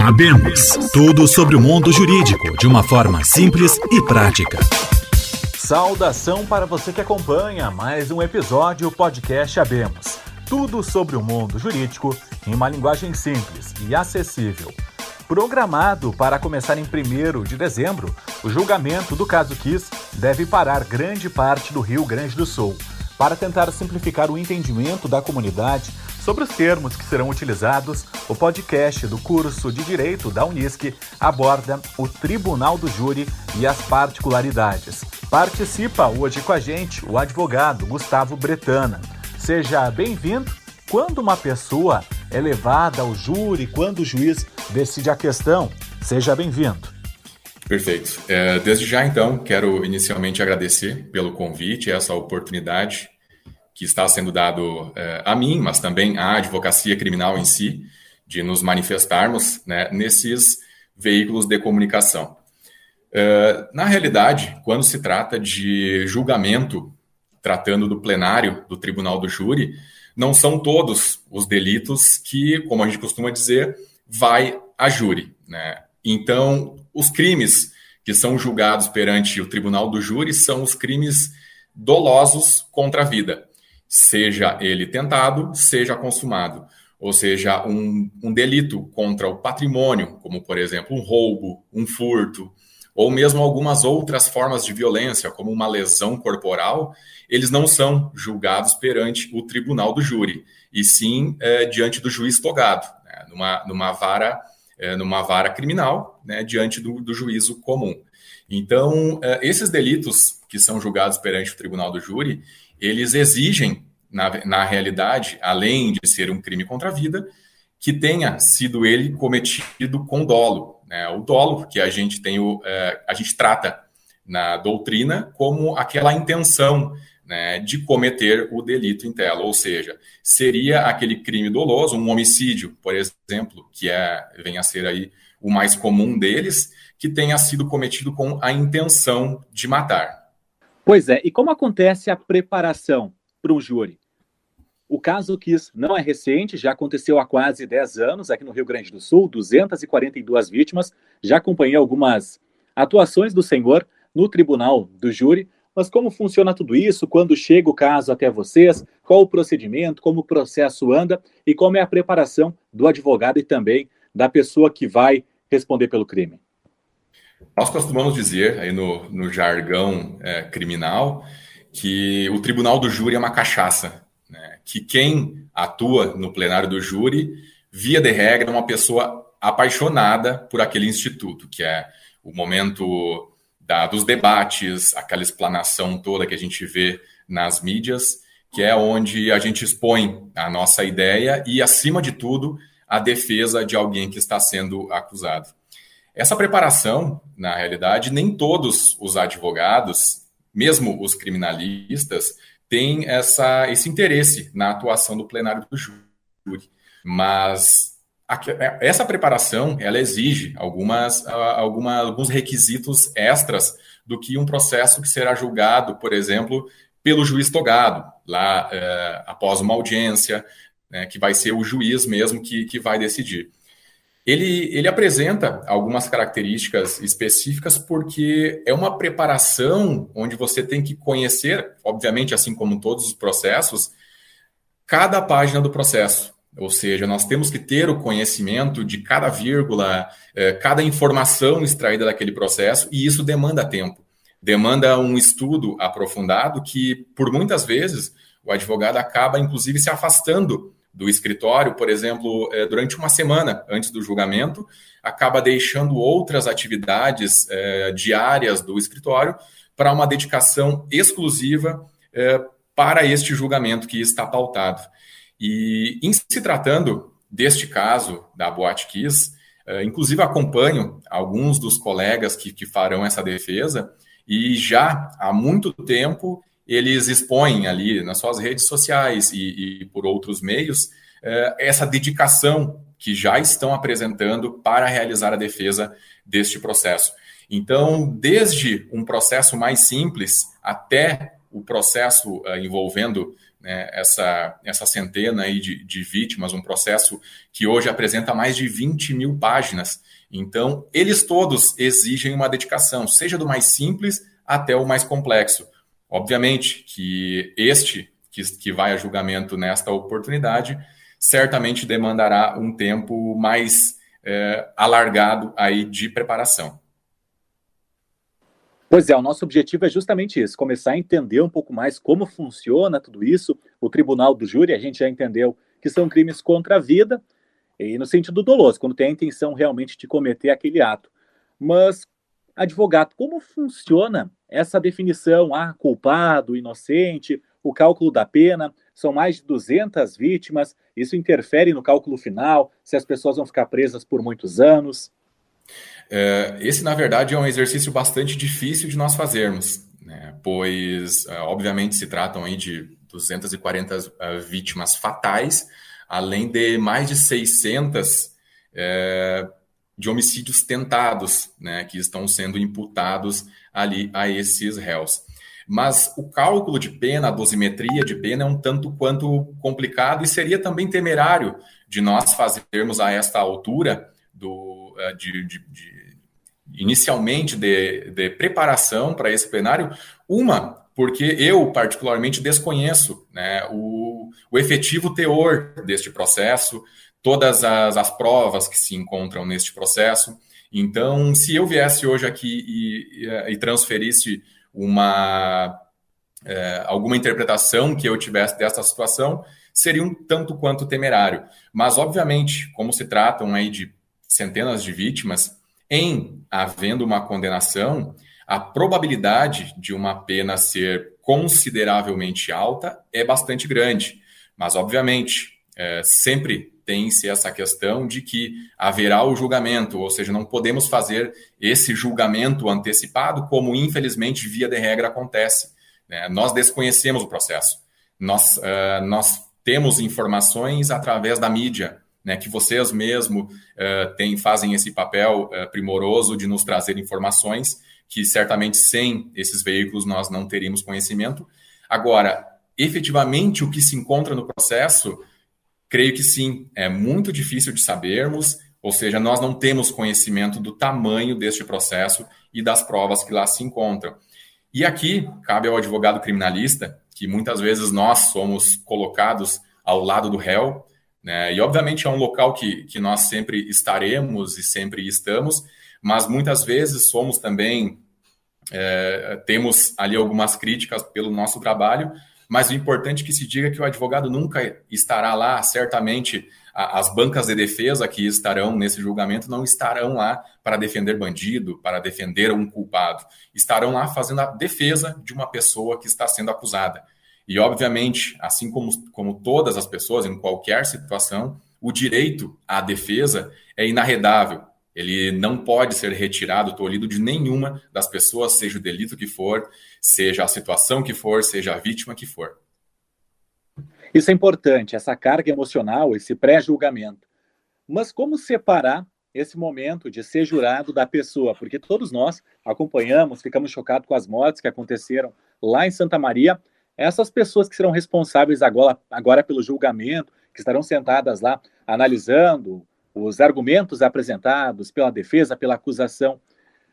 Abemos tudo sobre o mundo jurídico de uma forma simples e prática. Saudação para você que acompanha mais um episódio do podcast Abemos. Tudo sobre o mundo jurídico em uma linguagem simples e acessível. Programado para começar em 1 de dezembro, o julgamento do caso Kiss deve parar grande parte do Rio Grande do Sul. Para tentar simplificar o entendimento da comunidade sobre os termos que serão utilizados, o podcast do curso de Direito da Unisc aborda o Tribunal do Júri e as particularidades. Participa hoje com a gente o advogado Gustavo Bretana. Seja bem-vindo. Quando uma pessoa é levada ao júri, quando o juiz decide a questão, seja bem-vindo. Perfeito. É, desde já, então, quero inicialmente agradecer pelo convite, essa oportunidade que está sendo dado é, a mim, mas também à advocacia criminal em si, de nos manifestarmos né, nesses veículos de comunicação. É, na realidade, quando se trata de julgamento, tratando do plenário do Tribunal do Júri, não são todos os delitos que, como a gente costuma dizer, vai a júri. Né? Então, os crimes que são julgados perante o Tribunal do Júri são os crimes dolosos contra a vida, seja ele tentado, seja consumado. Ou seja, um, um delito contra o patrimônio, como, por exemplo, um roubo, um furto, ou mesmo algumas outras formas de violência, como uma lesão corporal, eles não são julgados perante o tribunal do júri, e sim é, diante do juiz togado, né, numa, numa, vara, é, numa vara criminal, né, diante do, do, juízo comum. Então, é, esses delitos que são julgados perante o tribunal do júri, eles exigem, na, na realidade, além de ser um crime contra a vida, que tenha sido ele cometido com dolo, né? O dolo, que a gente tem o, é, a gente trata na doutrina como aquela intenção né, de cometer o delito em tela, ou seja, seria aquele crime doloso, um homicídio, por exemplo, que é vem a ser aí o mais comum deles, que tenha sido cometido com a intenção de matar. Pois é, e como acontece a preparação para um júri? O caso Kiss não é recente, já aconteceu há quase 10 anos aqui no Rio Grande do Sul, 242 vítimas. Já acompanhei algumas atuações do senhor no tribunal do júri. Mas como funciona tudo isso? Quando chega o caso até vocês? Qual o procedimento? Como o processo anda? E como é a preparação do advogado e também da pessoa que vai responder pelo crime? Nós costumamos dizer aí no, no jargão é, criminal que o tribunal do júri é uma cachaça que quem atua no plenário do júri, via de regra, é uma pessoa apaixonada por aquele instituto, que é o momento da, dos debates, aquela explanação toda que a gente vê nas mídias, que é onde a gente expõe a nossa ideia e, acima de tudo, a defesa de alguém que está sendo acusado. Essa preparação, na realidade, nem todos os advogados, mesmo os criminalistas, tem essa, esse interesse na atuação do plenário do júri. Mas a, é, essa preparação ela exige algumas, alguma, alguns requisitos extras do que um processo que será julgado, por exemplo, pelo juiz togado, lá é, após uma audiência, né, que vai ser o juiz mesmo que, que vai decidir. Ele, ele apresenta algumas características específicas porque é uma preparação onde você tem que conhecer, obviamente, assim como todos os processos, cada página do processo. Ou seja, nós temos que ter o conhecimento de cada vírgula, eh, cada informação extraída daquele processo, e isso demanda tempo. Demanda um estudo aprofundado que, por muitas vezes, o advogado acaba, inclusive, se afastando do escritório, por exemplo, é, durante uma semana antes do julgamento, acaba deixando outras atividades é, diárias do escritório para uma dedicação exclusiva é, para este julgamento que está pautado. E em se tratando deste caso da Boate Kiss, inclusive acompanho alguns dos colegas que, que farão essa defesa e já há muito tempo eles expõem ali nas suas redes sociais e, e por outros meios eh, essa dedicação que já estão apresentando para realizar a defesa deste processo. Então, desde um processo mais simples até o processo uh, envolvendo né, essa, essa centena aí de, de vítimas, um processo que hoje apresenta mais de 20 mil páginas. Então, eles todos exigem uma dedicação, seja do mais simples até o mais complexo. Obviamente que este que, que vai a julgamento nesta oportunidade certamente demandará um tempo mais é, alargado aí de preparação. Pois é, o nosso objetivo é justamente isso, começar a entender um pouco mais como funciona tudo isso. O tribunal do júri, a gente já entendeu que são crimes contra a vida, e no sentido doloso, quando tem a intenção realmente de cometer aquele ato. Mas, advogado, como funciona essa definição, ah, culpado, inocente, o cálculo da pena? São mais de 200 vítimas, isso interfere no cálculo final, se as pessoas vão ficar presas por muitos anos? É, esse, na verdade, é um exercício bastante difícil de nós fazermos, né? pois, é, obviamente, se tratam aí de 240 é, vítimas fatais, além de mais de 600 é, de homicídios tentados, né, que estão sendo imputados ali a esses réus. Mas o cálculo de pena, a dosimetria de pena é um tanto quanto complicado e seria também temerário de nós fazermos a esta altura do, de, de, de inicialmente de, de preparação para esse plenário, uma, porque eu particularmente desconheço né, o, o efetivo teor deste processo, todas as, as provas que se encontram neste processo. Então, se eu viesse hoje aqui e, e, e transferisse uma é, alguma interpretação que eu tivesse dessa situação, seria um tanto quanto temerário. Mas, obviamente, como se tratam aí de centenas de vítimas, em havendo uma condenação, a probabilidade de uma pena ser consideravelmente alta é bastante grande. Mas, obviamente, é, sempre tem-se essa questão de que haverá o julgamento, ou seja, não podemos fazer esse julgamento antecipado, como infelizmente, via de regra, acontece. Né? Nós desconhecemos o processo. Nós, uh, nós temos informações através da mídia, né, que vocês mesmo uh, tem, fazem esse papel uh, primoroso de nos trazer informações que certamente sem esses veículos nós não teríamos conhecimento. Agora, efetivamente o que se encontra no processo, creio que sim, é muito difícil de sabermos, ou seja, nós não temos conhecimento do tamanho deste processo e das provas que lá se encontram. E aqui cabe ao advogado criminalista, que muitas vezes nós somos colocados ao lado do réu, né? E, obviamente, é um local que, que nós sempre estaremos e sempre estamos, mas muitas vezes somos também, é, temos ali algumas críticas pelo nosso trabalho, mas o importante é que se diga que o advogado nunca estará lá, certamente as bancas de defesa que estarão nesse julgamento não estarão lá para defender bandido, para defender um culpado. Estarão lá fazendo a defesa de uma pessoa que está sendo acusada. E, obviamente, assim como, como todas as pessoas, em qualquer situação, o direito à defesa é inarredável. Ele não pode ser retirado, tolhido de nenhuma das pessoas, seja o delito que for, seja a situação que for, seja a vítima que for. Isso é importante, essa carga emocional, esse pré-julgamento. Mas como separar esse momento de ser jurado da pessoa? Porque todos nós acompanhamos, ficamos chocados com as mortes que aconteceram lá em Santa Maria, essas pessoas que serão responsáveis agora, agora pelo julgamento, que estarão sentadas lá analisando os argumentos apresentados pela defesa, pela acusação.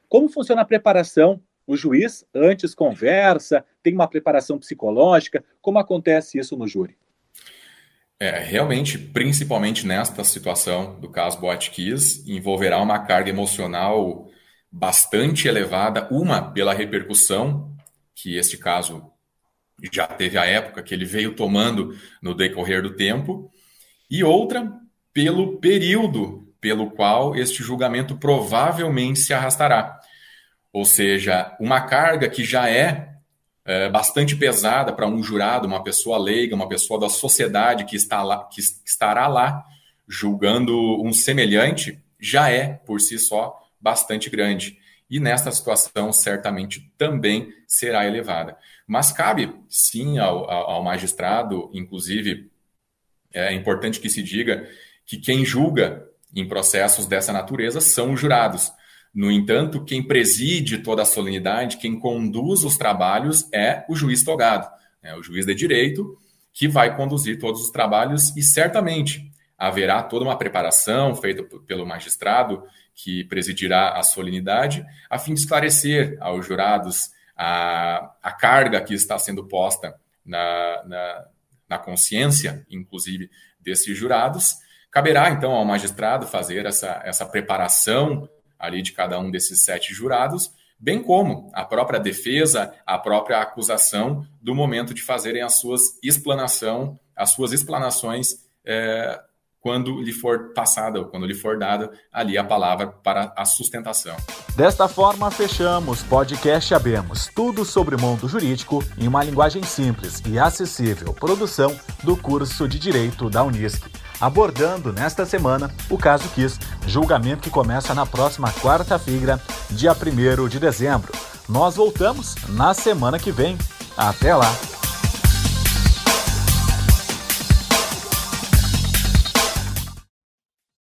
Como funciona a preparação? O juiz antes conversa, tem uma preparação psicológica. Como acontece isso no júri? É, realmente, principalmente nesta situação do caso Botkiss, envolverá uma carga emocional bastante elevada, uma pela repercussão que este caso já teve a época que ele veio tomando no decorrer do tempo, e outra pelo período pelo qual este julgamento provavelmente se arrastará. Ou seja, uma carga que já é, é bastante pesada para um jurado, uma pessoa leiga, uma pessoa da sociedade que, está lá, que estará lá julgando um semelhante, já é, por si só, bastante grande. E nesta situação, certamente também será elevada. Mas cabe, sim, ao, ao magistrado, inclusive, é importante que se diga que quem julga em processos dessa natureza são os jurados. No entanto, quem preside toda a solenidade, quem conduz os trabalhos é o juiz togado, né? o juiz de direito, que vai conduzir todos os trabalhos e certamente haverá toda uma preparação feita pelo magistrado que presidirá a solenidade, a fim de esclarecer aos jurados a, a carga que está sendo posta na, na, na consciência, inclusive, desses jurados. Caberá, então, ao magistrado fazer essa, essa preparação ali de cada um desses sete jurados, bem como a própria defesa, a própria acusação do momento de fazerem as suas explanação, as suas explanações é, quando lhe for passada ou quando lhe for dada ali a palavra para a sustentação. Desta forma, fechamos podcast Abemos, tudo sobre o mundo jurídico em uma linguagem simples e acessível, produção do curso de Direito da Unisc. Abordando nesta semana o caso Kiss, julgamento que começa na próxima quarta-feira, dia 1 de dezembro. Nós voltamos na semana que vem. Até lá!